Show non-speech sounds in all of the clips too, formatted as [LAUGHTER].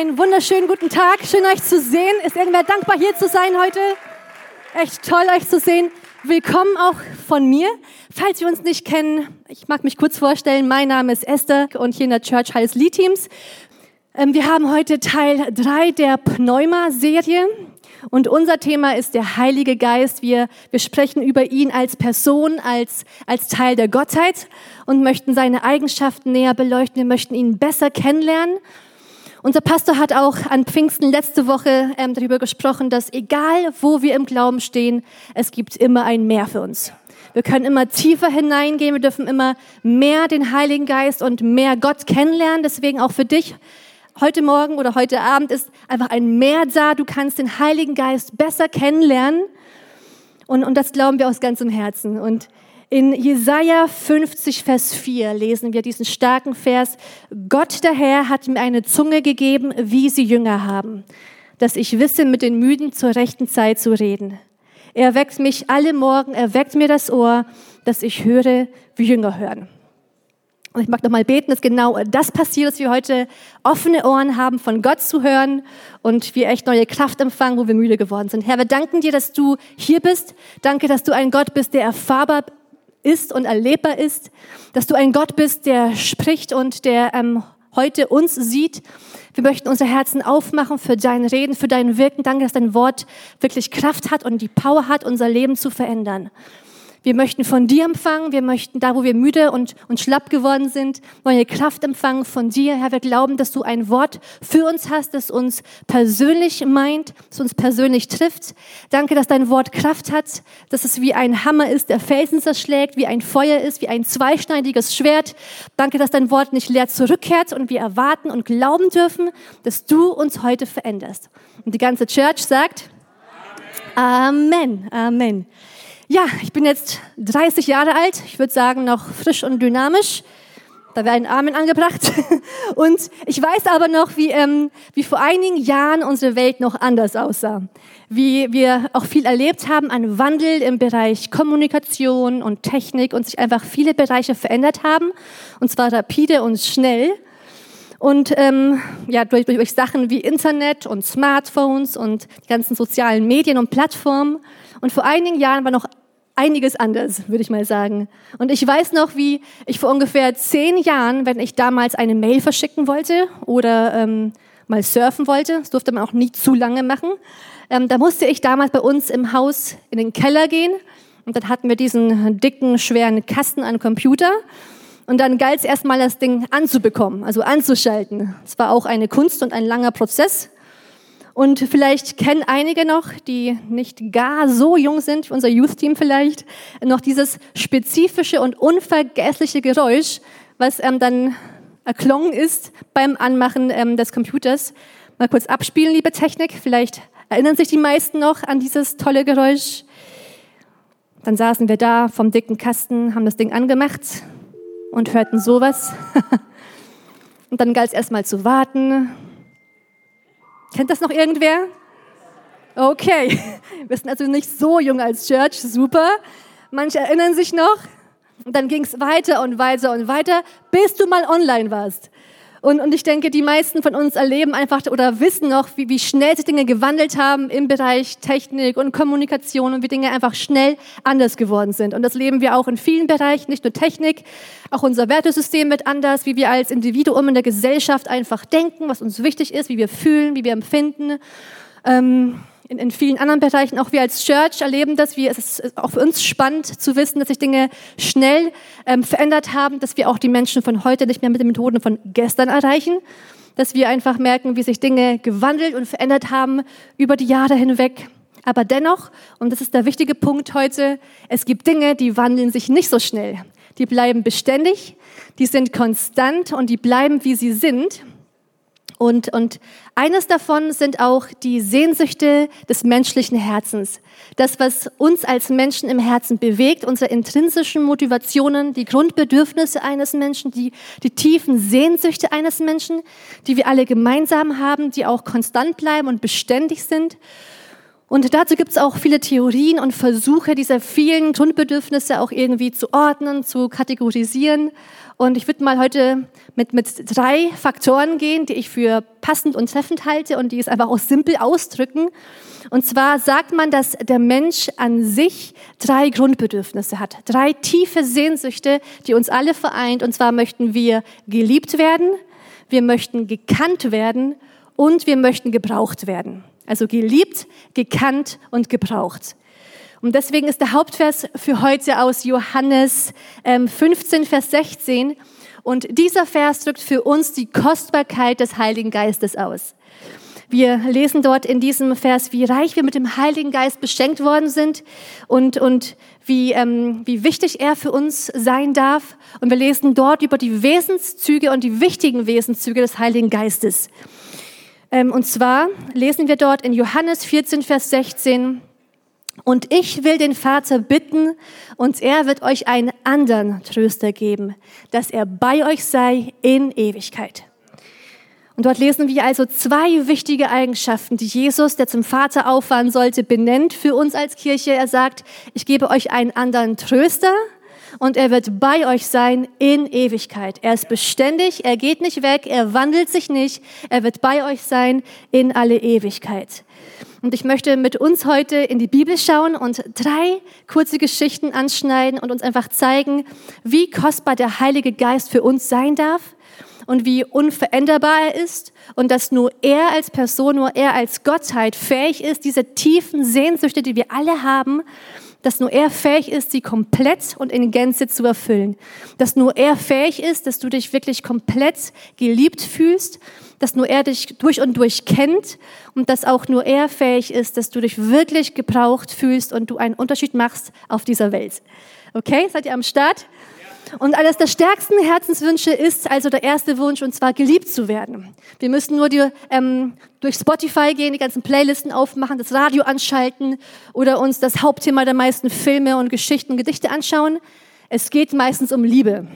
Einen wunderschönen guten Tag. Schön euch zu sehen. Ist irgendwer dankbar hier zu sein heute? Echt toll euch zu sehen. Willkommen auch von mir. Falls wir uns nicht kennen, ich mag mich kurz vorstellen. Mein Name ist Esther und hier in der Church heißt Lead Teams. Ähm, wir haben heute Teil 3 der Pneuma-Serie. Und unser Thema ist der Heilige Geist. Wir, wir sprechen über ihn als Person, als, als Teil der Gottheit und möchten seine Eigenschaften näher beleuchten. Wir möchten ihn besser kennenlernen. Unser Pastor hat auch an Pfingsten letzte Woche ähm, darüber gesprochen, dass egal wo wir im Glauben stehen, es gibt immer ein Mehr für uns. Wir können immer tiefer hineingehen, wir dürfen immer mehr den Heiligen Geist und mehr Gott kennenlernen. Deswegen auch für dich heute Morgen oder heute Abend ist einfach ein Mehr da. Du kannst den Heiligen Geist besser kennenlernen. Und, und das glauben wir aus ganzem Herzen. Und in Jesaja 50, Vers 4 lesen wir diesen starken Vers. Gott der Herr hat mir eine Zunge gegeben, wie sie Jünger haben, dass ich wisse, mit den Müden zur rechten Zeit zu reden. Er weckt mich alle Morgen, er weckt mir das Ohr, dass ich höre, wie Jünger hören. Und ich mag noch mal beten, dass genau das passiert, dass wir heute offene Ohren haben, von Gott zu hören und wir echt neue Kraft empfangen, wo wir müde geworden sind. Herr, wir danken dir, dass du hier bist. Danke, dass du ein Gott bist, der erfahrbar ist und erlebbar ist. Dass du ein Gott bist, der spricht und der ähm, heute uns sieht. Wir möchten unser Herzen aufmachen für dein Reden, für dein Wirken. Danke, dass dein Wort wirklich Kraft hat und die Power hat, unser Leben zu verändern. Wir möchten von dir empfangen. Wir möchten da, wo wir müde und, und schlapp geworden sind, neue Kraft empfangen von dir. Herr, wir glauben, dass du ein Wort für uns hast, das uns persönlich meint, das uns persönlich trifft. Danke, dass dein Wort Kraft hat, dass es wie ein Hammer ist, der Felsen zerschlägt, wie ein Feuer ist, wie ein zweischneidiges Schwert. Danke, dass dein Wort nicht leer zurückkehrt und wir erwarten und glauben dürfen, dass du uns heute veränderst. Und die ganze Church sagt, Amen. Amen. Amen. Ja, ich bin jetzt 30 Jahre alt. Ich würde sagen, noch frisch und dynamisch. Da wäre ein Amen angebracht. [LAUGHS] Und ich weiß aber noch, wie, ähm, wie vor einigen Jahren unsere Welt noch anders aussah. Wie wir auch viel erlebt haben an Wandel im Bereich Kommunikation und Technik und sich einfach viele Bereiche verändert haben. Und zwar rapide und schnell. Und ähm, ja, durch, durch Sachen wie Internet und Smartphones und die ganzen sozialen Medien und Plattformen. Und vor einigen Jahren war noch einiges anders, würde ich mal sagen. Und ich weiß noch, wie ich vor ungefähr zehn Jahren, wenn ich damals eine Mail verschicken wollte oder ähm, mal surfen wollte, das durfte man auch nie zu lange machen, ähm, da musste ich damals bei uns im Haus in den Keller gehen und dann hatten wir diesen dicken, schweren Kasten an Computer. Und dann galt es erstmal, das Ding anzubekommen, also anzuschalten. Es war auch eine Kunst und ein langer Prozess. Und vielleicht kennen einige noch, die nicht gar so jung sind, unser Youth-Team vielleicht, noch dieses spezifische und unvergessliche Geräusch, was ähm, dann erklungen ist beim Anmachen ähm, des Computers. Mal kurz abspielen, liebe Technik. Vielleicht erinnern sich die meisten noch an dieses tolle Geräusch. Dann saßen wir da vom dicken Kasten, haben das Ding angemacht und hörten sowas. [LAUGHS] und dann galt es erstmal zu warten, Kennt das noch irgendwer? Okay, [LAUGHS] wir sind also nicht so jung als Church, super. Manche erinnern sich noch. Und dann ging es weiter und weiter und weiter, bis du mal online warst. Und, und ich denke, die meisten von uns erleben einfach oder wissen noch, wie, wie schnell sich Dinge gewandelt haben im Bereich Technik und Kommunikation und wie Dinge einfach schnell anders geworden sind. Und das leben wir auch in vielen Bereichen, nicht nur Technik, auch unser Wertesystem wird anders, wie wir als Individuum in der Gesellschaft einfach denken, was uns wichtig ist, wie wir fühlen, wie wir empfinden. Ähm, in, in vielen anderen Bereichen, auch wir als Church erleben das. Wir, es ist auch für uns spannend zu wissen, dass sich Dinge schnell ähm, verändert haben, dass wir auch die Menschen von heute nicht mehr mit den Methoden von gestern erreichen, dass wir einfach merken, wie sich Dinge gewandelt und verändert haben über die Jahre hinweg. Aber dennoch, und das ist der wichtige Punkt heute, es gibt Dinge, die wandeln sich nicht so schnell. Die bleiben beständig, die sind konstant und die bleiben, wie sie sind. Und, und eines davon sind auch die Sehnsüchte des menschlichen Herzens. Das, was uns als Menschen im Herzen bewegt, unsere intrinsischen Motivationen, die Grundbedürfnisse eines Menschen, die, die tiefen Sehnsüchte eines Menschen, die wir alle gemeinsam haben, die auch konstant bleiben und beständig sind. Und dazu gibt es auch viele Theorien und Versuche, diese vielen Grundbedürfnisse auch irgendwie zu ordnen, zu kategorisieren. Und ich würde mal heute mit, mit drei Faktoren gehen, die ich für passend und treffend halte und die es einfach auch simpel ausdrücken. Und zwar sagt man, dass der Mensch an sich drei Grundbedürfnisse hat, drei tiefe Sehnsüchte, die uns alle vereint. Und zwar möchten wir geliebt werden, wir möchten gekannt werden und wir möchten gebraucht werden. Also geliebt, gekannt und gebraucht. Und deswegen ist der Hauptvers für heute aus Johannes 15, ähm, Vers 16. Und dieser Vers drückt für uns die Kostbarkeit des Heiligen Geistes aus. Wir lesen dort in diesem Vers, wie reich wir mit dem Heiligen Geist beschenkt worden sind und, und wie, ähm, wie wichtig er für uns sein darf. Und wir lesen dort über die Wesenszüge und die wichtigen Wesenszüge des Heiligen Geistes. Ähm, und zwar lesen wir dort in Johannes 14, Vers 16, und ich will den Vater bitten, und er wird euch einen anderen Tröster geben, dass er bei euch sei in Ewigkeit. Und dort lesen wir also zwei wichtige Eigenschaften, die Jesus, der zum Vater auffahren sollte, benennt für uns als Kirche. Er sagt, ich gebe euch einen anderen Tröster, und er wird bei euch sein in Ewigkeit. Er ist beständig, er geht nicht weg, er wandelt sich nicht, er wird bei euch sein in alle Ewigkeit. Und ich möchte mit uns heute in die Bibel schauen und drei kurze Geschichten anschneiden und uns einfach zeigen, wie kostbar der Heilige Geist für uns sein darf und wie unveränderbar er ist und dass nur er als Person, nur er als Gottheit fähig ist, diese tiefen Sehnsüchte, die wir alle haben, dass nur er fähig ist, sie komplett und in Gänze zu erfüllen. Dass nur er fähig ist, dass du dich wirklich komplett geliebt fühlst, dass nur er dich durch und durch kennt und dass auch nur er fähig ist, dass du dich wirklich gebraucht fühlst und du einen Unterschied machst auf dieser Welt. Okay, seid ihr am Start? Und eines der stärksten Herzenswünsche ist also der erste Wunsch, und zwar geliebt zu werden. Wir müssen nur die, ähm, durch Spotify gehen, die ganzen Playlisten aufmachen, das Radio anschalten oder uns das Hauptthema der meisten Filme und Geschichten, Gedichte anschauen. Es geht meistens um Liebe.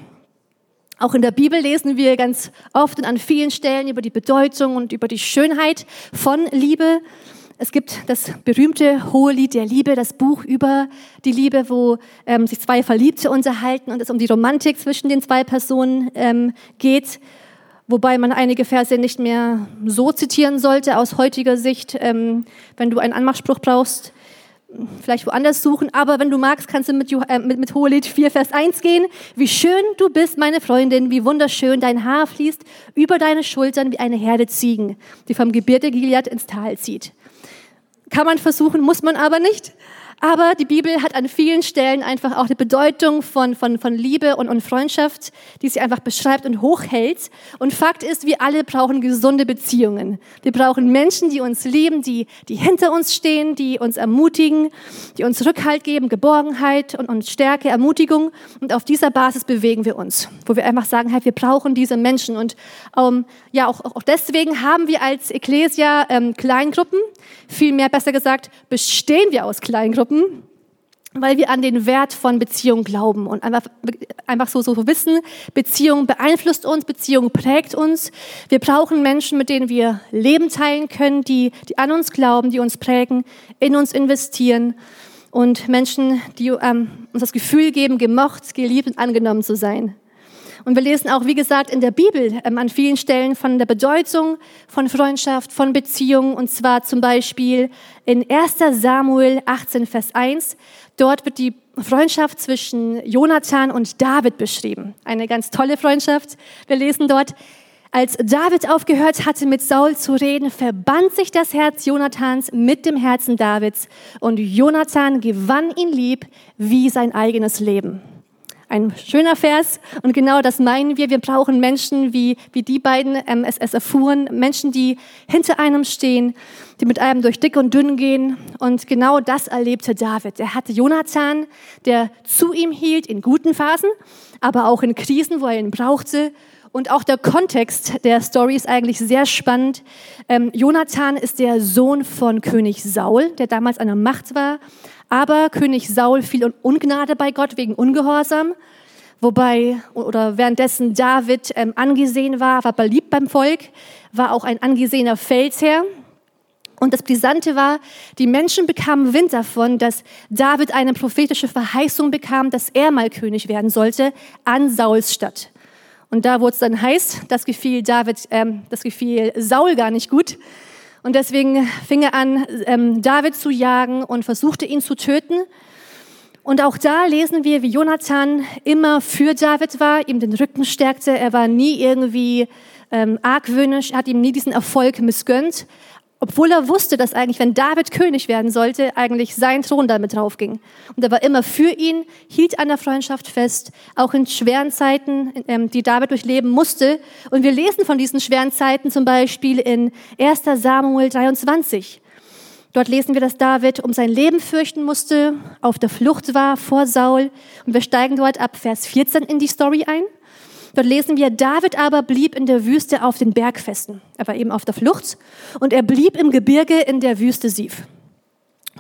Auch in der Bibel lesen wir ganz oft und an vielen Stellen über die Bedeutung und über die Schönheit von Liebe. Es gibt das berühmte Hohe Lied der Liebe, das Buch über die Liebe, wo ähm, sich zwei Verliebte unterhalten und es um die Romantik zwischen den zwei Personen ähm, geht. Wobei man einige Verse nicht mehr so zitieren sollte aus heutiger Sicht. Ähm, wenn du einen Anmachspruch brauchst, vielleicht woanders suchen. Aber wenn du magst, kannst du mit, äh, mit, mit Hohelied 4, Vers 1 gehen. Wie schön du bist, meine Freundin, wie wunderschön dein Haar fließt über deine Schultern wie eine Herde Ziegen, die vom Gebirge Gilead ins Tal zieht. Kann man versuchen, muss man aber nicht. Aber die Bibel hat an vielen Stellen einfach auch die Bedeutung von, von, von Liebe und, und Freundschaft, die sie einfach beschreibt und hochhält. Und Fakt ist, wir alle brauchen gesunde Beziehungen. Wir brauchen Menschen, die uns lieben, die, die hinter uns stehen, die uns ermutigen, die uns Rückhalt geben, Geborgenheit und, und Stärke, Ermutigung. Und auf dieser Basis bewegen wir uns, wo wir einfach sagen, halt, wir brauchen diese Menschen. Und ähm, ja, auch, auch deswegen haben wir als Ecclesia ähm, Kleingruppen, vielmehr besser gesagt, bestehen wir aus Kleingruppen Gruppen, weil wir an den Wert von Beziehung glauben und einfach, einfach so, so wissen, Beziehung beeinflusst uns, Beziehung prägt uns. Wir brauchen Menschen, mit denen wir Leben teilen können, die, die an uns glauben, die uns prägen, in uns investieren und Menschen, die ähm, uns das Gefühl geben, gemocht, geliebt und angenommen zu sein. Und wir lesen auch, wie gesagt, in der Bibel ähm, an vielen Stellen von der Bedeutung von Freundschaft, von Beziehungen. Und zwar zum Beispiel in 1 Samuel 18, Vers 1. Dort wird die Freundschaft zwischen Jonathan und David beschrieben. Eine ganz tolle Freundschaft. Wir lesen dort, als David aufgehört hatte, mit Saul zu reden, verband sich das Herz Jonathans mit dem Herzen Davids und Jonathan gewann ihn lieb wie sein eigenes Leben. Ein schöner Vers und genau das meinen wir. Wir brauchen Menschen wie, wie die beiden ähm, es, es erfuhren, Menschen, die hinter einem stehen, die mit einem durch dick und dünn gehen. Und genau das erlebte David. Er hatte Jonathan, der zu ihm hielt in guten Phasen, aber auch in Krisen, wo er ihn brauchte. Und auch der Kontext der Story ist eigentlich sehr spannend. Ähm, Jonathan ist der Sohn von König Saul, der damals an der Macht war. Aber König Saul fiel in Ungnade bei Gott wegen Ungehorsam. Wobei, oder währenddessen David ähm, angesehen war, war beliebt beim Volk, war auch ein angesehener Feldherr. Und das Brisante war, die Menschen bekamen Wind davon, dass David eine prophetische Verheißung bekam, dass er mal König werden sollte an Sauls Stadt. Und da wurde es dann heiß, das gefiel David, ähm, das gefiel Saul gar nicht gut. Und deswegen fing er an, ähm, David zu jagen und versuchte ihn zu töten. Und auch da lesen wir, wie Jonathan immer für David war, ihm den Rücken stärkte. Er war nie irgendwie ähm, argwöhnisch, hat ihm nie diesen Erfolg missgönnt, obwohl er wusste, dass eigentlich, wenn David König werden sollte, eigentlich sein Thron damit draufging. Und er war immer für ihn, hielt an der Freundschaft fest, auch in schweren Zeiten, ähm, die David durchleben musste. Und wir lesen von diesen schweren Zeiten zum Beispiel in 1 Samuel 23. Dort lesen wir, dass David um sein Leben fürchten musste, auf der Flucht war vor Saul. Und wir steigen dort ab Vers 14 in die Story ein. Dort lesen wir, David aber blieb in der Wüste auf den Bergfesten. Er war eben auf der Flucht und er blieb im Gebirge in der Wüste Sief.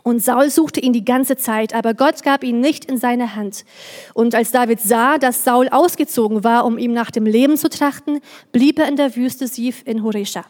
Und Saul suchte ihn die ganze Zeit, aber Gott gab ihn nicht in seine Hand. Und als David sah, dass Saul ausgezogen war, um ihm nach dem Leben zu trachten, blieb er in der Wüste Sief in Horesha.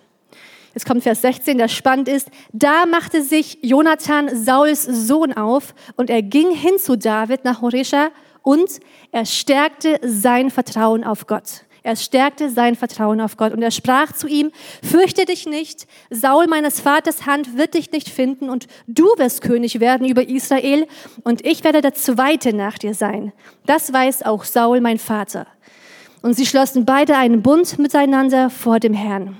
Jetzt kommt Vers 16, der spannend ist. Da machte sich Jonathan, Sauls Sohn, auf und er ging hin zu David nach Horesha und er stärkte sein Vertrauen auf Gott. Er stärkte sein Vertrauen auf Gott und er sprach zu ihm, fürchte dich nicht, Saul meines Vaters Hand wird dich nicht finden und du wirst König werden über Israel und ich werde der Zweite nach dir sein. Das weiß auch Saul, mein Vater. Und sie schlossen beide einen Bund miteinander vor dem Herrn.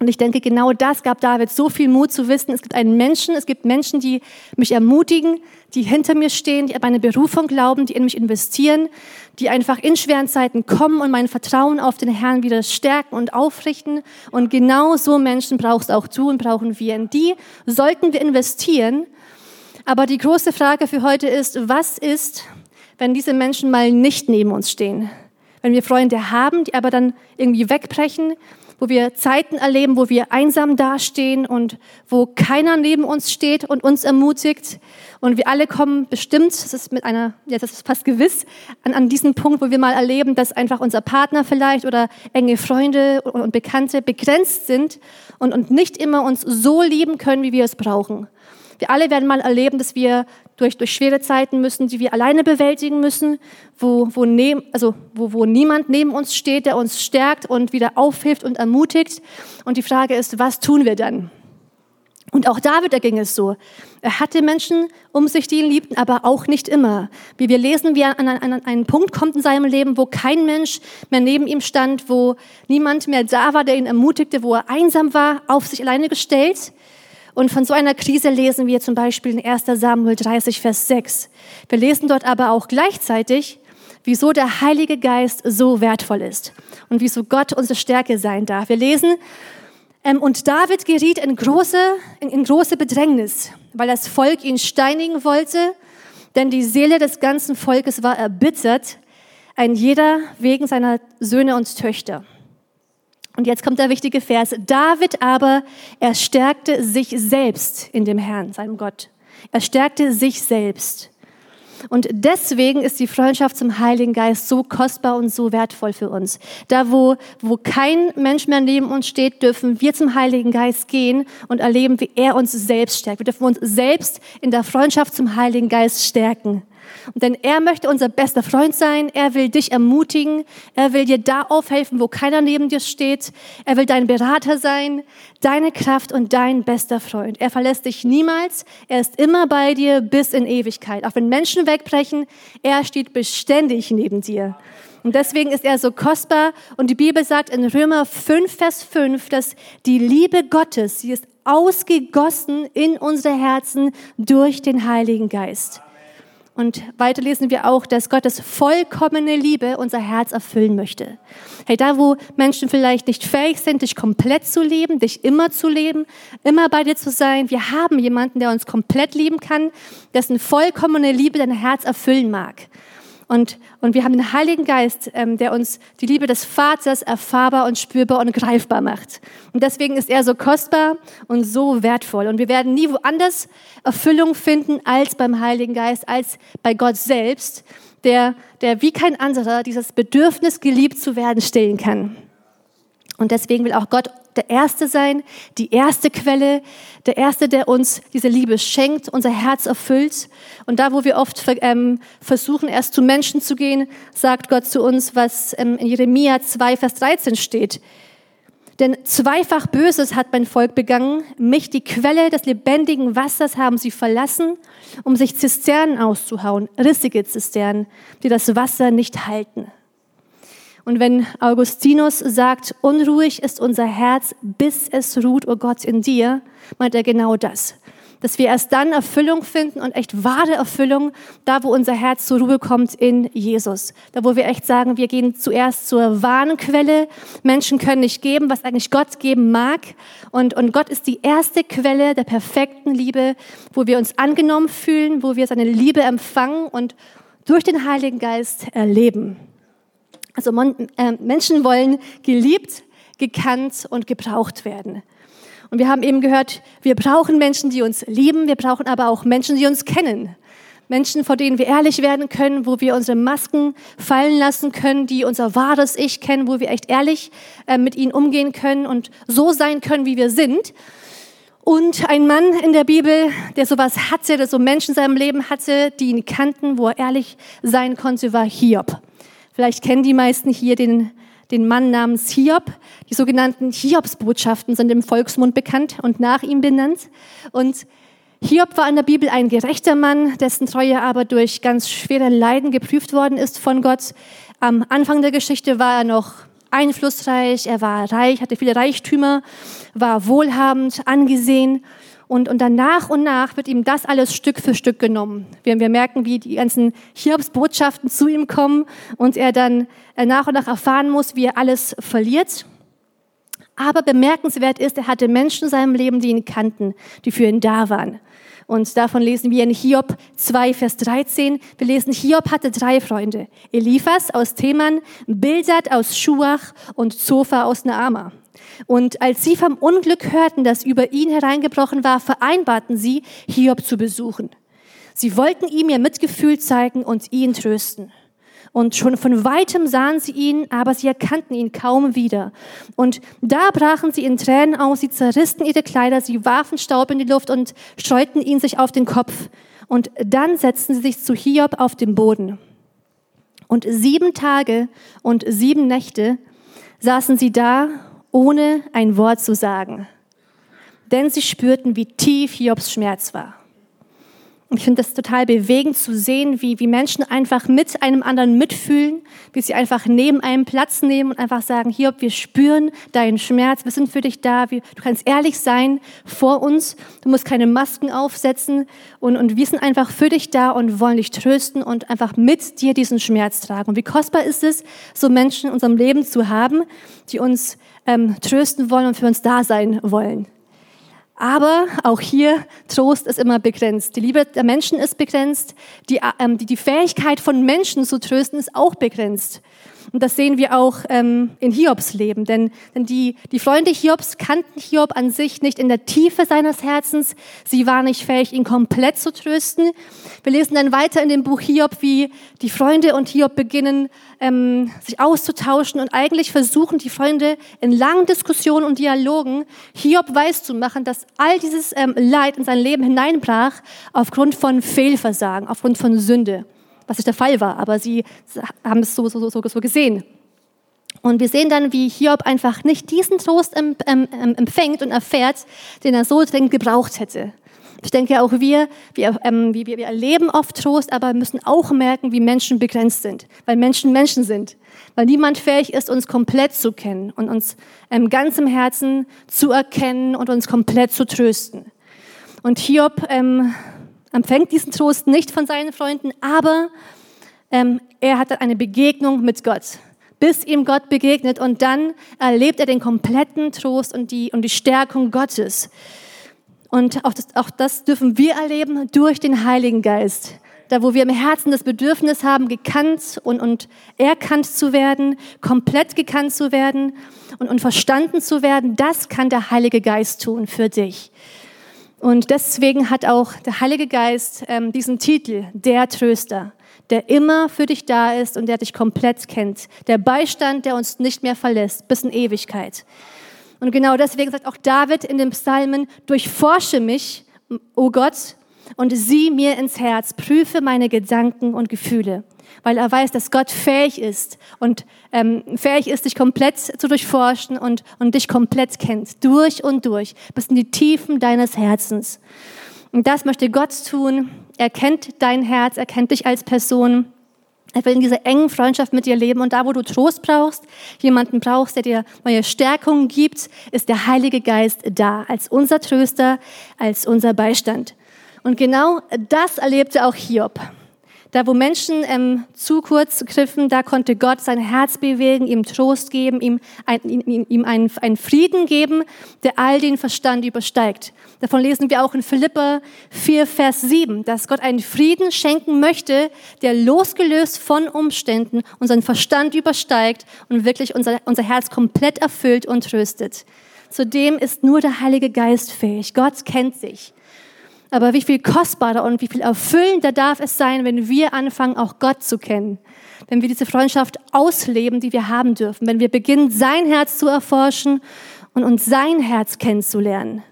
Und ich denke, genau das gab David so viel Mut zu wissen. Es gibt einen Menschen, es gibt Menschen, die mich ermutigen, die hinter mir stehen, die an meine Berufung glauben, die in mich investieren, die einfach in schweren Zeiten kommen und mein Vertrauen auf den Herrn wieder stärken und aufrichten. Und genau so Menschen brauchst auch du und brauchen wir. In die sollten wir investieren. Aber die große Frage für heute ist, was ist, wenn diese Menschen mal nicht neben uns stehen? Wenn wir Freunde haben, die aber dann irgendwie wegbrechen, wo wir Zeiten erleben, wo wir einsam dastehen und wo keiner neben uns steht und uns ermutigt. Und wir alle kommen bestimmt, das ist mit einer, ja, das ist fast gewiss, an, an diesen Punkt, wo wir mal erleben, dass einfach unser Partner vielleicht oder enge Freunde und Bekannte begrenzt sind und, und nicht immer uns so lieben können, wie wir es brauchen. Wir alle werden mal erleben, dass wir durch, durch schwere Zeiten müssen, die wir alleine bewältigen müssen, wo, wo, neben, also wo, wo niemand neben uns steht, der uns stärkt und wieder aufhilft und ermutigt. Und die Frage ist, was tun wir dann? Und auch David, da ging es so. Er hatte Menschen um sich, die ihn liebten, aber auch nicht immer. Wie wir lesen, wie er an, an, an einen Punkt kommt in seinem Leben, wo kein Mensch mehr neben ihm stand, wo niemand mehr da war, der ihn ermutigte, wo er einsam war, auf sich alleine gestellt. Und von so einer Krise lesen wir zum Beispiel in 1 Samuel 30, Vers 6. Wir lesen dort aber auch gleichzeitig, wieso der Heilige Geist so wertvoll ist und wieso Gott unsere Stärke sein darf. Wir lesen, ähm, und David geriet in große, in, in große Bedrängnis, weil das Volk ihn steinigen wollte, denn die Seele des ganzen Volkes war erbittert, ein jeder wegen seiner Söhne und Töchter. Und jetzt kommt der wichtige Vers. David aber, er stärkte sich selbst in dem Herrn, seinem Gott. Er stärkte sich selbst. Und deswegen ist die Freundschaft zum Heiligen Geist so kostbar und so wertvoll für uns. Da, wo, wo kein Mensch mehr neben uns steht, dürfen wir zum Heiligen Geist gehen und erleben, wie er uns selbst stärkt. Wir dürfen uns selbst in der Freundschaft zum Heiligen Geist stärken. Denn er möchte unser bester Freund sein. Er will dich ermutigen. Er will dir da aufhelfen, wo keiner neben dir steht. Er will dein Berater sein, deine Kraft und dein bester Freund. Er verlässt dich niemals. Er ist immer bei dir bis in Ewigkeit. Auch wenn Menschen wegbrechen, er steht beständig neben dir. Und deswegen ist er so kostbar. Und die Bibel sagt in Römer 5, Vers 5, dass die Liebe Gottes, sie ist ausgegossen in unsere Herzen durch den Heiligen Geist. Und weiter lesen wir auch, dass Gottes vollkommene Liebe unser Herz erfüllen möchte. Hey, da wo Menschen vielleicht nicht fähig sind, dich komplett zu leben, dich immer zu leben, immer bei dir zu sein, wir haben jemanden, der uns komplett lieben kann, dessen vollkommene Liebe dein Herz erfüllen mag. Und, und wir haben den Heiligen Geist, ähm, der uns die Liebe des Vaters erfahrbar und spürbar und greifbar macht. Und deswegen ist er so kostbar und so wertvoll. Und wir werden nie woanders Erfüllung finden als beim Heiligen Geist, als bei Gott selbst, der, der wie kein anderer dieses Bedürfnis, geliebt zu werden, stillen kann. Und deswegen will auch Gott der Erste sein, die erste Quelle, der Erste, der uns diese Liebe schenkt, unser Herz erfüllt. Und da, wo wir oft ähm, versuchen, erst zu Menschen zu gehen, sagt Gott zu uns, was ähm, in Jeremia 2, Vers 13 steht. Denn zweifach Böses hat mein Volk begangen, mich, die Quelle des lebendigen Wassers, haben sie verlassen, um sich Zisternen auszuhauen, rissige Zisternen, die das Wasser nicht halten. Und wenn Augustinus sagt, unruhig ist unser Herz, bis es ruht, o oh Gott, in dir, meint er genau das dass wir erst dann Erfüllung finden und echt wahre Erfüllung, da wo unser Herz zur Ruhe kommt in Jesus. Da wo wir echt sagen, wir gehen zuerst zur wahren Quelle. Menschen können nicht geben, was eigentlich Gott geben mag. Und, und Gott ist die erste Quelle der perfekten Liebe, wo wir uns angenommen fühlen, wo wir seine Liebe empfangen und durch den Heiligen Geist erleben. Also äh, Menschen wollen geliebt, gekannt und gebraucht werden. Und wir haben eben gehört, wir brauchen Menschen, die uns lieben, wir brauchen aber auch Menschen, die uns kennen. Menschen, vor denen wir ehrlich werden können, wo wir unsere Masken fallen lassen können, die unser wahres Ich kennen, wo wir echt ehrlich äh, mit ihnen umgehen können und so sein können, wie wir sind. Und ein Mann in der Bibel, der sowas hatte, der so Menschen in seinem Leben hatte, die ihn kannten, wo er ehrlich sein konnte, war Hiob. Vielleicht kennen die meisten hier den den Mann namens Hiob. Die sogenannten Hiobsbotschaften sind im Volksmund bekannt und nach ihm benannt. Und Hiob war in der Bibel ein gerechter Mann, dessen Treue aber durch ganz schwere Leiden geprüft worden ist von Gott. Am Anfang der Geschichte war er noch einflussreich, er war reich, hatte viele Reichtümer, war wohlhabend, angesehen. Und, und dann nach und nach wird ihm das alles Stück für Stück genommen. Wir, wir merken, wie die ganzen Hiobsbotschaften zu ihm kommen und er dann äh, nach und nach erfahren muss, wie er alles verliert. Aber bemerkenswert ist, er hatte Menschen in seinem Leben, die ihn kannten, die für ihn da waren. Und davon lesen wir in Hiob 2, Vers 13. Wir lesen, Hiob hatte drei Freunde. Eliphas aus Theman, Bildad aus Schuach und Zophar aus Naama. Und als sie vom Unglück hörten, das über ihn hereingebrochen war, vereinbarten sie, Hiob zu besuchen. Sie wollten ihm ihr Mitgefühl zeigen und ihn trösten. Und schon von weitem sahen sie ihn, aber sie erkannten ihn kaum wieder. Und da brachen sie in Tränen aus, sie zerrissen ihre Kleider, sie warfen Staub in die Luft und streuten ihn sich auf den Kopf. Und dann setzten sie sich zu Hiob auf den Boden. Und sieben Tage und sieben Nächte saßen sie da ohne ein Wort zu sagen. Denn sie spürten, wie tief Hiobs Schmerz war. Und ich finde das total bewegend zu sehen, wie, wie Menschen einfach mit einem anderen mitfühlen, wie sie einfach neben einem Platz nehmen und einfach sagen, Hiob, wir spüren deinen Schmerz, wir sind für dich da, wir, du kannst ehrlich sein vor uns, du musst keine Masken aufsetzen und, und wir sind einfach für dich da und wollen dich trösten und einfach mit dir diesen Schmerz tragen. Und wie kostbar ist es, so Menschen in unserem Leben zu haben, die uns ähm, trösten wollen und für uns da sein wollen. Aber auch hier, Trost ist immer begrenzt. Die Liebe der Menschen ist begrenzt. Die, ähm, die, die Fähigkeit von Menschen zu trösten ist auch begrenzt. Und das sehen wir auch ähm, in Hiobs Leben. Denn, denn die, die Freunde Hiobs kannten Hiob an sich nicht in der Tiefe seines Herzens. Sie waren nicht fähig, ihn komplett zu trösten. Wir lesen dann weiter in dem Buch Hiob, wie die Freunde und Hiob beginnen, ähm, sich auszutauschen und eigentlich versuchen die Freunde in langen Diskussionen und Dialogen Hiob weiß zu machen, dass all dieses ähm, Leid in sein Leben hineinbrach aufgrund von Fehlversagen, aufgrund von Sünde was nicht der Fall war, aber sie haben es so, so, so, so gesehen. Und wir sehen dann, wie Hiob einfach nicht diesen Trost empfängt und erfährt, den er so dringend gebraucht hätte. Ich denke auch wir, wir, ähm, wir, wir erleben oft Trost, aber müssen auch merken, wie Menschen begrenzt sind, weil Menschen Menschen sind, weil niemand fähig ist, uns komplett zu kennen und uns ähm, ganz im Herzen zu erkennen und uns komplett zu trösten. Und Hiob ähm, empfängt diesen Trost nicht von seinen Freunden, aber ähm, er hat eine Begegnung mit Gott, bis ihm Gott begegnet und dann erlebt er den kompletten Trost und die, und die Stärkung Gottes. Und auch das, auch das dürfen wir erleben durch den Heiligen Geist. Da, wo wir im Herzen das Bedürfnis haben, gekannt und, und erkannt zu werden, komplett gekannt zu werden und, und verstanden zu werden, das kann der Heilige Geist tun für dich. Und deswegen hat auch der Heilige Geist ähm, diesen Titel, der Tröster, der immer für dich da ist und der dich komplett kennt. Der Beistand, der uns nicht mehr verlässt, bis in Ewigkeit. Und genau deswegen sagt auch David in den Psalmen, durchforsche mich, o oh Gott, und sieh mir ins Herz, prüfe meine Gedanken und Gefühle, weil er weiß, dass Gott fähig ist und ähm, fähig ist, dich komplett zu durchforschen und, und dich komplett kennt, durch und durch, bis in die Tiefen deines Herzens. Und das möchte Gott tun. Er kennt dein Herz, er kennt dich als Person. Er will in dieser engen Freundschaft mit dir leben und da, wo du Trost brauchst, jemanden brauchst, der dir neue Stärkung gibt, ist der Heilige Geist da, als unser Tröster, als unser Beistand. Und genau das erlebte auch Hiob. Da, wo Menschen ähm, zu kurz griffen, da konnte Gott sein Herz bewegen, ihm Trost geben, ihm, ein, ihm, ihm einen, einen, Frieden geben, der all den Verstand übersteigt. Davon lesen wir auch in Philippa 4, Vers 7, dass Gott einen Frieden schenken möchte, der losgelöst von Umständen unseren Verstand übersteigt und wirklich unser, unser Herz komplett erfüllt und tröstet. Zudem ist nur der Heilige Geist fähig. Gott kennt sich. Aber wie viel kostbarer und wie viel erfüllender darf es sein, wenn wir anfangen, auch Gott zu kennen. Wenn wir diese Freundschaft ausleben, die wir haben dürfen. Wenn wir beginnen, sein Herz zu erforschen und uns sein Herz kennenzulernen.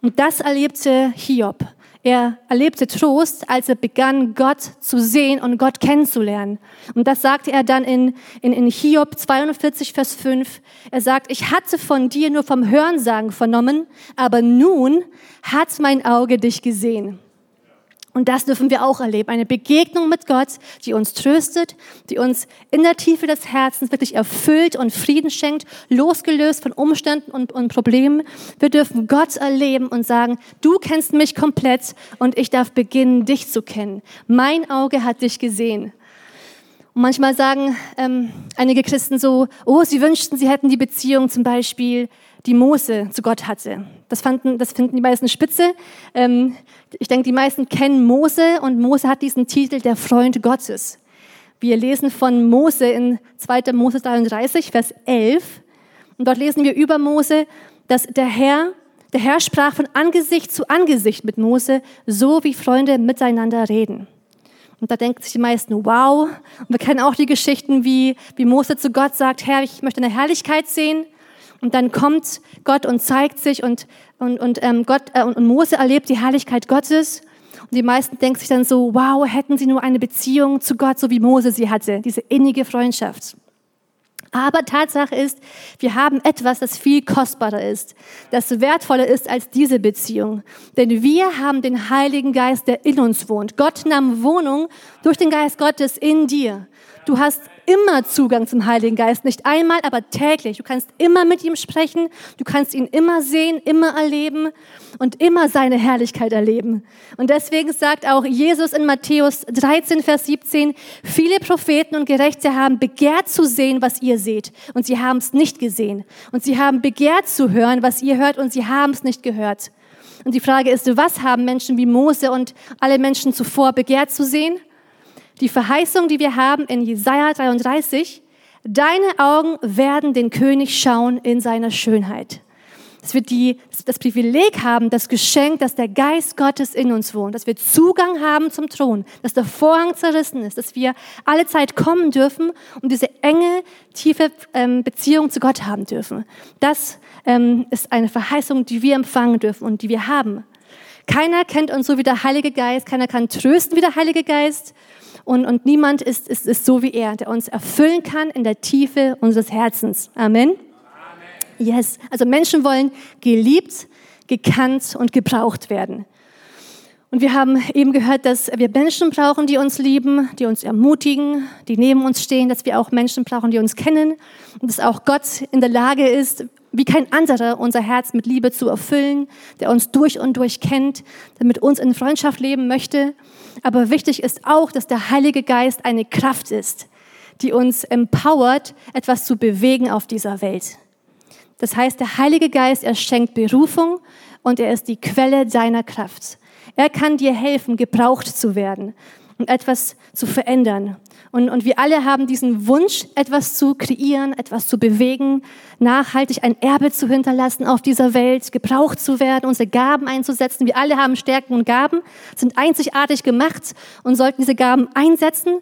Und das erlebte Hiob. Er erlebte Trost, als er begann, Gott zu sehen und Gott kennenzulernen. Und das sagte er dann in, in, in Hiob 42, Vers 5. Er sagt, ich hatte von dir nur vom Hörensagen vernommen, aber nun hat mein Auge dich gesehen. Und das dürfen wir auch erleben. Eine Begegnung mit Gott, die uns tröstet, die uns in der Tiefe des Herzens wirklich erfüllt und Frieden schenkt, losgelöst von Umständen und, und, Problemen. Wir dürfen Gott erleben und sagen, du kennst mich komplett und ich darf beginnen, dich zu kennen. Mein Auge hat dich gesehen. Und manchmal sagen ähm, einige Christen so, oh, sie wünschten, sie hätten die Beziehung zum Beispiel, die Mose zu Gott hatte. Das, fanden, das finden die meisten spitze. Ähm, ich denke, die meisten kennen Mose und Mose hat diesen Titel der Freund Gottes. Wir lesen von Mose in 2. Mose 33, Vers 11. Und dort lesen wir über Mose, dass der Herr, der Herr sprach von Angesicht zu Angesicht mit Mose, so wie Freunde miteinander reden. Und da denken sich die meisten, wow. Und wir kennen auch die Geschichten, wie, wie Mose zu Gott sagt, Herr, ich möchte eine Herrlichkeit sehen. Und dann kommt Gott und zeigt sich und, und, und, ähm, Gott, äh, und Mose erlebt die Herrlichkeit Gottes. Und die meisten denken sich dann so, wow, hätten sie nur eine Beziehung zu Gott, so wie Mose sie hatte, diese innige Freundschaft. Aber Tatsache ist, wir haben etwas, das viel kostbarer ist, das wertvoller ist als diese Beziehung. Denn wir haben den Heiligen Geist, der in uns wohnt. Gott nahm Wohnung durch den Geist Gottes in dir. Du hast immer Zugang zum Heiligen Geist, nicht einmal, aber täglich. Du kannst immer mit ihm sprechen, du kannst ihn immer sehen, immer erleben und immer seine Herrlichkeit erleben. Und deswegen sagt auch Jesus in Matthäus 13, Vers 17, viele Propheten und Gerechte haben begehrt zu sehen, was ihr seht, und sie haben es nicht gesehen. Und sie haben begehrt zu hören, was ihr hört, und sie haben es nicht gehört. Und die Frage ist, was haben Menschen wie Mose und alle Menschen zuvor begehrt zu sehen? Die Verheißung, die wir haben in Jesaja 33, deine Augen werden den König schauen in seiner Schönheit. Dass wir die, das Privileg haben, das Geschenk, dass der Geist Gottes in uns wohnt, dass wir Zugang haben zum Thron, dass der Vorhang zerrissen ist, dass wir alle Zeit kommen dürfen und diese enge, tiefe ähm, Beziehung zu Gott haben dürfen. Das ähm, ist eine Verheißung, die wir empfangen dürfen und die wir haben. Keiner kennt uns so wie der Heilige Geist, keiner kann trösten wie der Heilige Geist und, und niemand ist, ist, ist so wie er, der uns erfüllen kann in der Tiefe unseres Herzens. Amen. Amen. Yes. Also Menschen wollen geliebt, gekannt und gebraucht werden. Und wir haben eben gehört, dass wir Menschen brauchen, die uns lieben, die uns ermutigen, die neben uns stehen, dass wir auch Menschen brauchen, die uns kennen und dass auch Gott in der Lage ist, wie kein anderer unser Herz mit Liebe zu erfüllen, der uns durch und durch kennt, der mit uns in Freundschaft leben möchte. Aber wichtig ist auch, dass der Heilige Geist eine Kraft ist, die uns empowert, etwas zu bewegen auf dieser Welt. Das heißt, der Heilige Geist, er schenkt Berufung und er ist die Quelle deiner Kraft. Er kann dir helfen, gebraucht zu werden und etwas zu verändern. Und, und wir alle haben diesen Wunsch, etwas zu kreieren, etwas zu bewegen, nachhaltig ein Erbe zu hinterlassen auf dieser Welt, gebraucht zu werden, unsere Gaben einzusetzen. Wir alle haben Stärken und Gaben, sind einzigartig gemacht und sollten diese Gaben einsetzen.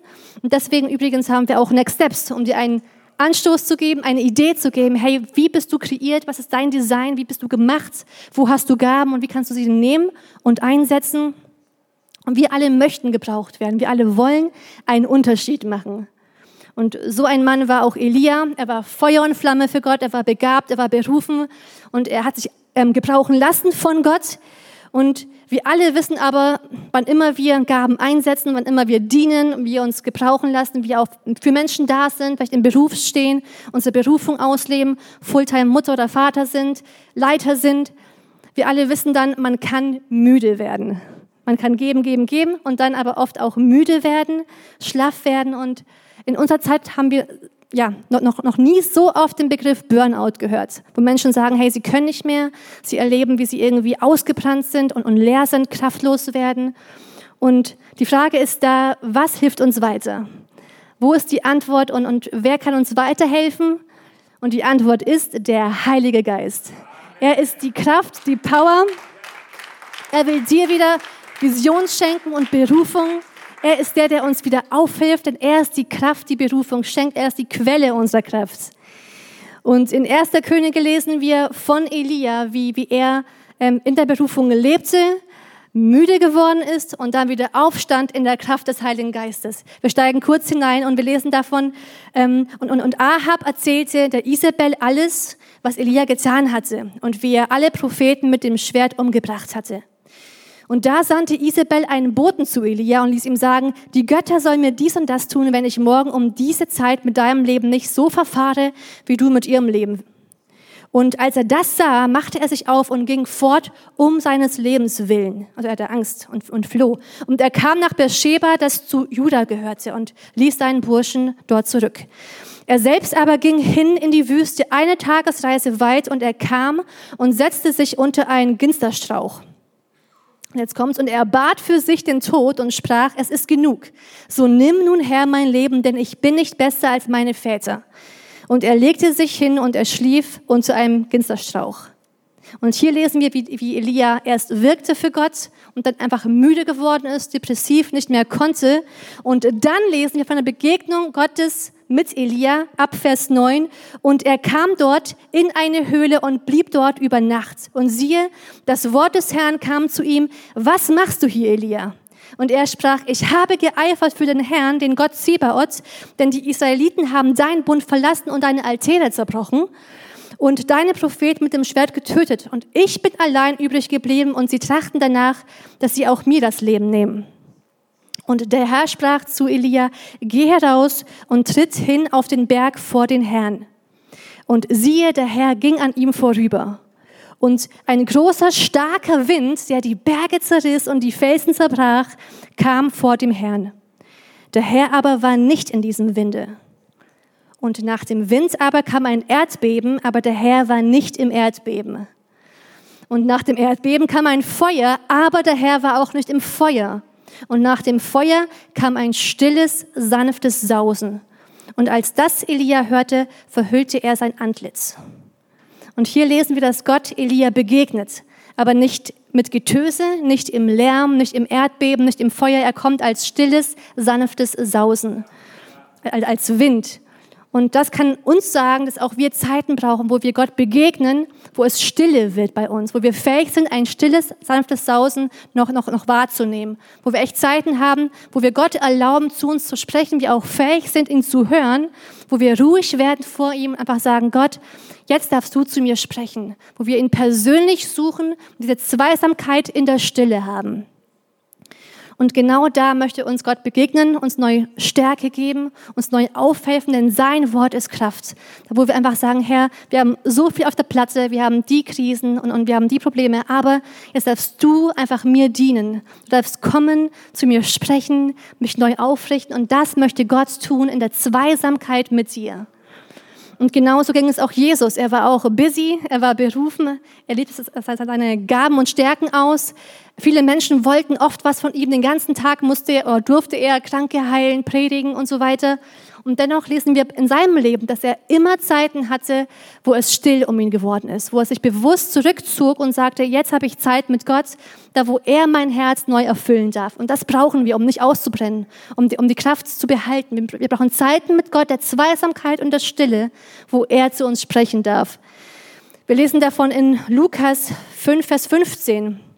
Und deswegen übrigens haben wir auch Next Steps, um dir einen Anstoß zu geben, eine Idee zu geben. Hey, wie bist du kreiert? Was ist dein Design? Wie bist du gemacht? Wo hast du Gaben und wie kannst du sie nehmen und einsetzen? Und wir alle möchten gebraucht werden. Wir alle wollen einen Unterschied machen. Und so ein Mann war auch Elia. Er war Feuer und Flamme für Gott. Er war begabt, er war berufen und er hat sich ähm, gebrauchen lassen von Gott. Und wir alle wissen aber, wann immer wir Gaben einsetzen, wann immer wir dienen, wir uns gebrauchen lassen, wir auch für Menschen da sind, vielleicht im Beruf stehen, unsere Berufung ausleben, Fulltime Mutter oder Vater sind, Leiter sind, wir alle wissen dann, man kann müde werden. Man kann geben, geben, geben und dann aber oft auch müde werden, schlaff werden. Und in unserer Zeit haben wir ja, noch, noch, noch nie so oft den Begriff Burnout gehört, wo Menschen sagen, hey, sie können nicht mehr, sie erleben, wie sie irgendwie ausgebrannt sind und, und leer sind, kraftlos werden. Und die Frage ist da, was hilft uns weiter? Wo ist die Antwort und, und wer kann uns weiterhelfen? Und die Antwort ist der Heilige Geist. Er ist die Kraft, die Power. Er will dir wieder Vision schenken und Berufung. Er ist der, der uns wieder aufhilft, denn er ist die Kraft, die Berufung schenkt. Er ist die Quelle unserer Kraft. Und in 1. Könige lesen wir von Elia, wie, wie er ähm, in der Berufung lebte, müde geworden ist und dann wieder aufstand in der Kraft des Heiligen Geistes. Wir steigen kurz hinein und wir lesen davon. Ähm, und, und, und Ahab erzählte der Isabel alles, was Elia getan hatte und wie er alle Propheten mit dem Schwert umgebracht hatte. Und da sandte Isabel einen Boten zu Elia und ließ ihm sagen, die Götter sollen mir dies und das tun, wenn ich morgen um diese Zeit mit deinem Leben nicht so verfahre, wie du mit ihrem Leben. Und als er das sah, machte er sich auf und ging fort um seines Lebens willen. Also er hatte Angst und, und floh. Und er kam nach Beersheba, das zu Juda gehörte, und ließ seinen Burschen dort zurück. Er selbst aber ging hin in die Wüste, eine Tagesreise weit, und er kam und setzte sich unter einen Ginsterstrauch. Jetzt kommt's und er bat für sich den Tod und sprach, es ist genug. So nimm nun Herr mein Leben, denn ich bin nicht besser als meine Väter. Und er legte sich hin und er schlief unter einem Ginsterstrauch. Und hier lesen wir, wie, wie Elia erst wirkte für Gott und dann einfach müde geworden ist, depressiv, nicht mehr konnte. Und dann lesen wir von der Begegnung Gottes mit Elia ab Vers 9. Und er kam dort in eine Höhle und blieb dort über Nacht. Und siehe, das Wort des Herrn kam zu ihm, was machst du hier, Elia? Und er sprach, ich habe geeifert für den Herrn, den Gott Zebaoth, denn die Israeliten haben deinen Bund verlassen und deine Altäre zerbrochen und deine Prophet mit dem Schwert getötet. Und ich bin allein übrig geblieben und sie trachten danach, dass sie auch mir das Leben nehmen. Und der Herr sprach zu Elia, geh heraus und tritt hin auf den Berg vor den Herrn. Und siehe, der Herr ging an ihm vorüber. Und ein großer, starker Wind, der die Berge zerriss und die Felsen zerbrach, kam vor dem Herrn. Der Herr aber war nicht in diesem Winde. Und nach dem Wind aber kam ein Erdbeben, aber der Herr war nicht im Erdbeben. Und nach dem Erdbeben kam ein Feuer, aber der Herr war auch nicht im Feuer. Und nach dem Feuer kam ein stilles, sanftes Sausen. Und als das Elia hörte, verhüllte er sein Antlitz. Und hier lesen wir, dass Gott Elia begegnet, aber nicht mit Getöse, nicht im Lärm, nicht im Erdbeben, nicht im Feuer. Er kommt als stilles, sanftes Sausen, als Wind. Und das kann uns sagen, dass auch wir Zeiten brauchen, wo wir Gott begegnen, wo es stille wird bei uns, wo wir fähig sind, ein stilles, sanftes Sausen noch, noch, noch wahrzunehmen, wo wir echt Zeiten haben, wo wir Gott erlauben, zu uns zu sprechen, wir auch fähig sind, ihn zu hören, wo wir ruhig werden vor ihm, einfach sagen, Gott, jetzt darfst du zu mir sprechen, wo wir ihn persönlich suchen, diese Zweisamkeit in der Stille haben. Und genau da möchte uns Gott begegnen, uns neue Stärke geben, uns neu aufhelfen, denn sein Wort ist Kraft. Da wo wir einfach sagen, Herr, wir haben so viel auf der Platte, wir haben die Krisen und, und wir haben die Probleme, aber jetzt darfst du einfach mir dienen. Du darfst kommen, zu mir sprechen, mich neu aufrichten und das möchte Gott tun in der Zweisamkeit mit dir. Und genauso ging es auch Jesus. Er war auch busy, er war berufen, er lebte seine Gaben und Stärken aus. Viele Menschen wollten oft was von ihm. Den ganzen Tag musste oder durfte er Kranke heilen, predigen und so weiter. Und dennoch lesen wir in seinem Leben, dass er immer Zeiten hatte, wo es still um ihn geworden ist, wo er sich bewusst zurückzog und sagte, jetzt habe ich Zeit mit Gott, da wo er mein Herz neu erfüllen darf. Und das brauchen wir, um nicht auszubrennen, um die, um die Kraft zu behalten. Wir brauchen Zeiten mit Gott der Zweisamkeit und der Stille, wo er zu uns sprechen darf. Wir lesen davon in Lukas 5, Vers 15.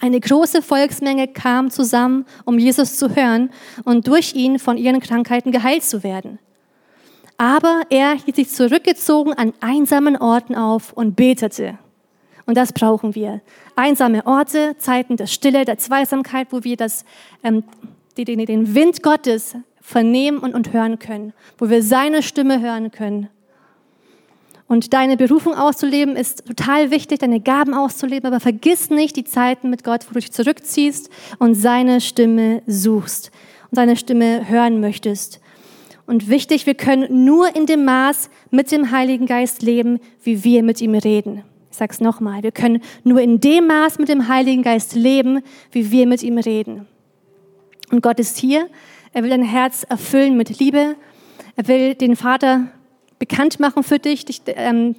Eine große Volksmenge kam zusammen, um Jesus zu hören und durch ihn von ihren Krankheiten geheilt zu werden. Aber er hielt sich zurückgezogen an einsamen Orten auf und betete. Und das brauchen wir. Einsame Orte, Zeiten der Stille, der Zweisamkeit, wo wir das, ähm, den, den Wind Gottes vernehmen und, und hören können, wo wir seine Stimme hören können. Und deine Berufung auszuleben ist total wichtig, deine Gaben auszuleben, aber vergiss nicht die Zeiten mit Gott, wo du dich zurückziehst und seine Stimme suchst und seine Stimme hören möchtest. Und wichtig, wir können nur in dem Maß mit dem Heiligen Geist leben, wie wir mit ihm reden. Ich sag's nochmal, wir können nur in dem Maß mit dem Heiligen Geist leben, wie wir mit ihm reden. Und Gott ist hier, er will dein Herz erfüllen mit Liebe, er will den Vater bekannt machen für dich, dich, ähm,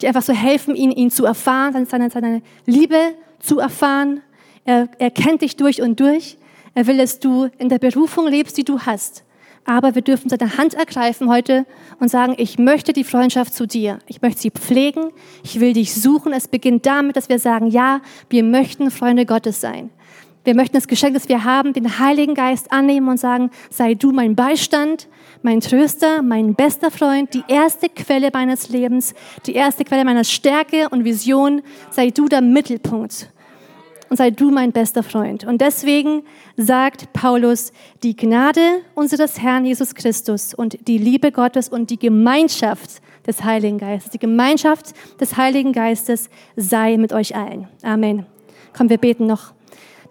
dir einfach so helfen, ihn, ihn zu erfahren, seine, seine Liebe zu erfahren. Er, er kennt dich durch und durch. Er will, dass du in der Berufung lebst, die du hast. Aber wir dürfen seine Hand ergreifen heute und sagen, ich möchte die Freundschaft zu dir. Ich möchte sie pflegen. Ich will dich suchen. Es beginnt damit, dass wir sagen, ja, wir möchten Freunde Gottes sein. Wir möchten das Geschenk, das wir haben, den Heiligen Geist annehmen und sagen, sei du mein Beistand, mein Tröster, mein bester Freund, die erste Quelle meines Lebens, die erste Quelle meiner Stärke und Vision, sei du der Mittelpunkt und sei du mein bester Freund. Und deswegen sagt Paulus, die Gnade unseres Herrn Jesus Christus und die Liebe Gottes und die Gemeinschaft des Heiligen Geistes, die Gemeinschaft des Heiligen Geistes sei mit euch allen. Amen. Komm, wir beten noch.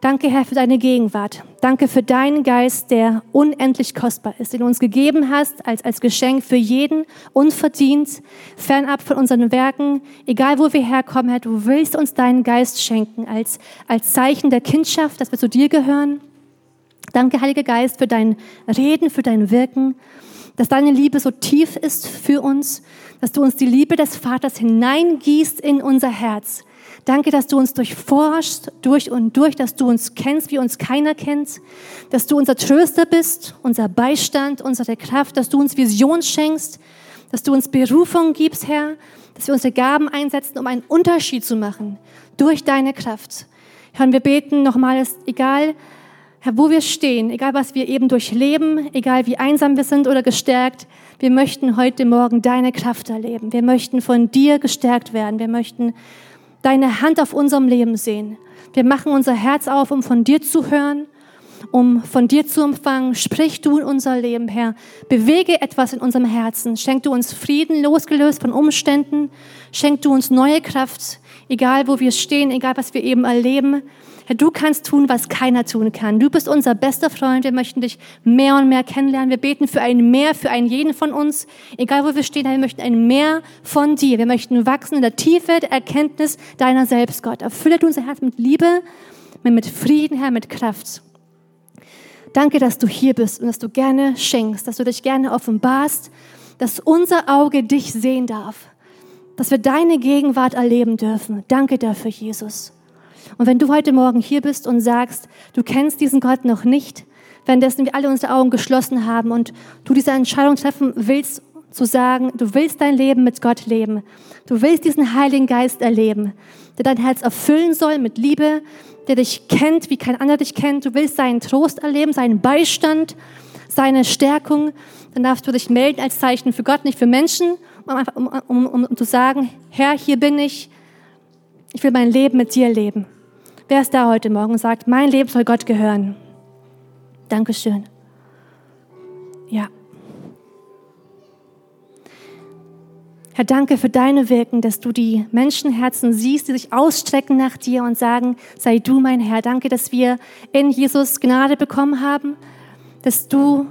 Danke, Herr, für deine Gegenwart. Danke für deinen Geist, der unendlich kostbar ist, den du uns gegeben hast als, als Geschenk für jeden, unverdient, fernab von unseren Werken, egal wo wir herkommen, Herr, du willst uns deinen Geist schenken als, als Zeichen der Kindschaft, dass wir zu dir gehören. Danke, Heiliger Geist, für dein Reden, für dein Wirken, dass deine Liebe so tief ist für uns, dass du uns die Liebe des Vaters hineingießt in unser Herz Danke, dass du uns durchforschst, durch und durch, dass du uns kennst, wie uns keiner kennt, dass du unser Tröster bist, unser Beistand, unsere Kraft, dass du uns Vision schenkst, dass du uns Berufung gibst, Herr, dass wir unsere Gaben einsetzen, um einen Unterschied zu machen durch deine Kraft. Herr, wir beten nochmals, egal, Herr, wo wir stehen, egal was wir eben durchleben, egal wie einsam wir sind oder gestärkt, wir möchten heute Morgen deine Kraft erleben. Wir möchten von dir gestärkt werden. Wir möchten deine Hand auf unserem Leben sehen. Wir machen unser Herz auf, um von dir zu hören, um von dir zu empfangen. Sprich du in unser Leben, Herr. Bewege etwas in unserem Herzen. Schenk du uns Frieden, losgelöst von Umständen. Schenk du uns neue Kraft, egal wo wir stehen, egal was wir eben erleben. Herr, du kannst tun, was keiner tun kann. Du bist unser bester Freund. Wir möchten dich mehr und mehr kennenlernen. Wir beten für ein Mehr, für einen jeden von uns. Egal wo wir stehen, Herr, wir möchten ein Mehr von dir. Wir möchten wachsen in der Tiefe der Erkenntnis deiner selbst, Gott. Erfülle du unser Herz mit Liebe, mit Frieden, Herr, mit Kraft. Danke, dass du hier bist und dass du gerne schenkst, dass du dich gerne offenbarst, dass unser Auge dich sehen darf, dass wir deine Gegenwart erleben dürfen. Danke dafür, Jesus. Und wenn du heute Morgen hier bist und sagst, du kennst diesen Gott noch nicht, währenddessen wir alle unsere Augen geschlossen haben und du diese Entscheidung treffen willst, zu sagen, du willst dein Leben mit Gott leben. Du willst diesen Heiligen Geist erleben, der dein Herz erfüllen soll mit Liebe, der dich kennt, wie kein anderer dich kennt. Du willst seinen Trost erleben, seinen Beistand, seine Stärkung. Dann darfst du dich melden als Zeichen für Gott, nicht für Menschen, um, um, um, um, zu sagen, Herr, hier bin ich. Ich will mein Leben mit dir leben. Wer ist da heute Morgen und sagt, mein Leben soll Gott gehören? Dankeschön. Ja. Herr, danke für deine Wirken, dass du die Menschenherzen siehst, die sich ausstrecken nach dir und sagen, sei du mein Herr. Danke, dass wir in Jesus Gnade bekommen haben, dass du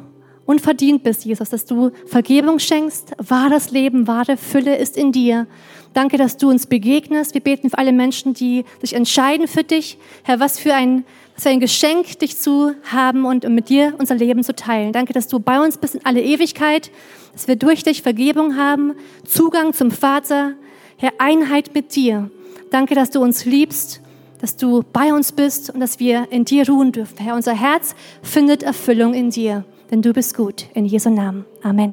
unverdient bist, Jesus, dass du Vergebung schenkst, wahres Leben, wahre Fülle ist in dir Danke, dass du uns begegnest. Wir beten für alle Menschen, die sich entscheiden für dich. Herr, was für ein Es ist ein Geschenk, dich zu haben und mit dir unser Leben zu teilen. Danke, dass du bei uns bist in alle Ewigkeit, dass wir durch dich Vergebung haben, Zugang zum Vater, Herr, Einheit mit dir. Danke, dass du uns liebst, dass du bei uns bist und dass wir in dir ruhen dürfen. Herr, unser Herz findet Erfüllung in dir, denn du bist gut. In Jesu Namen. Amen.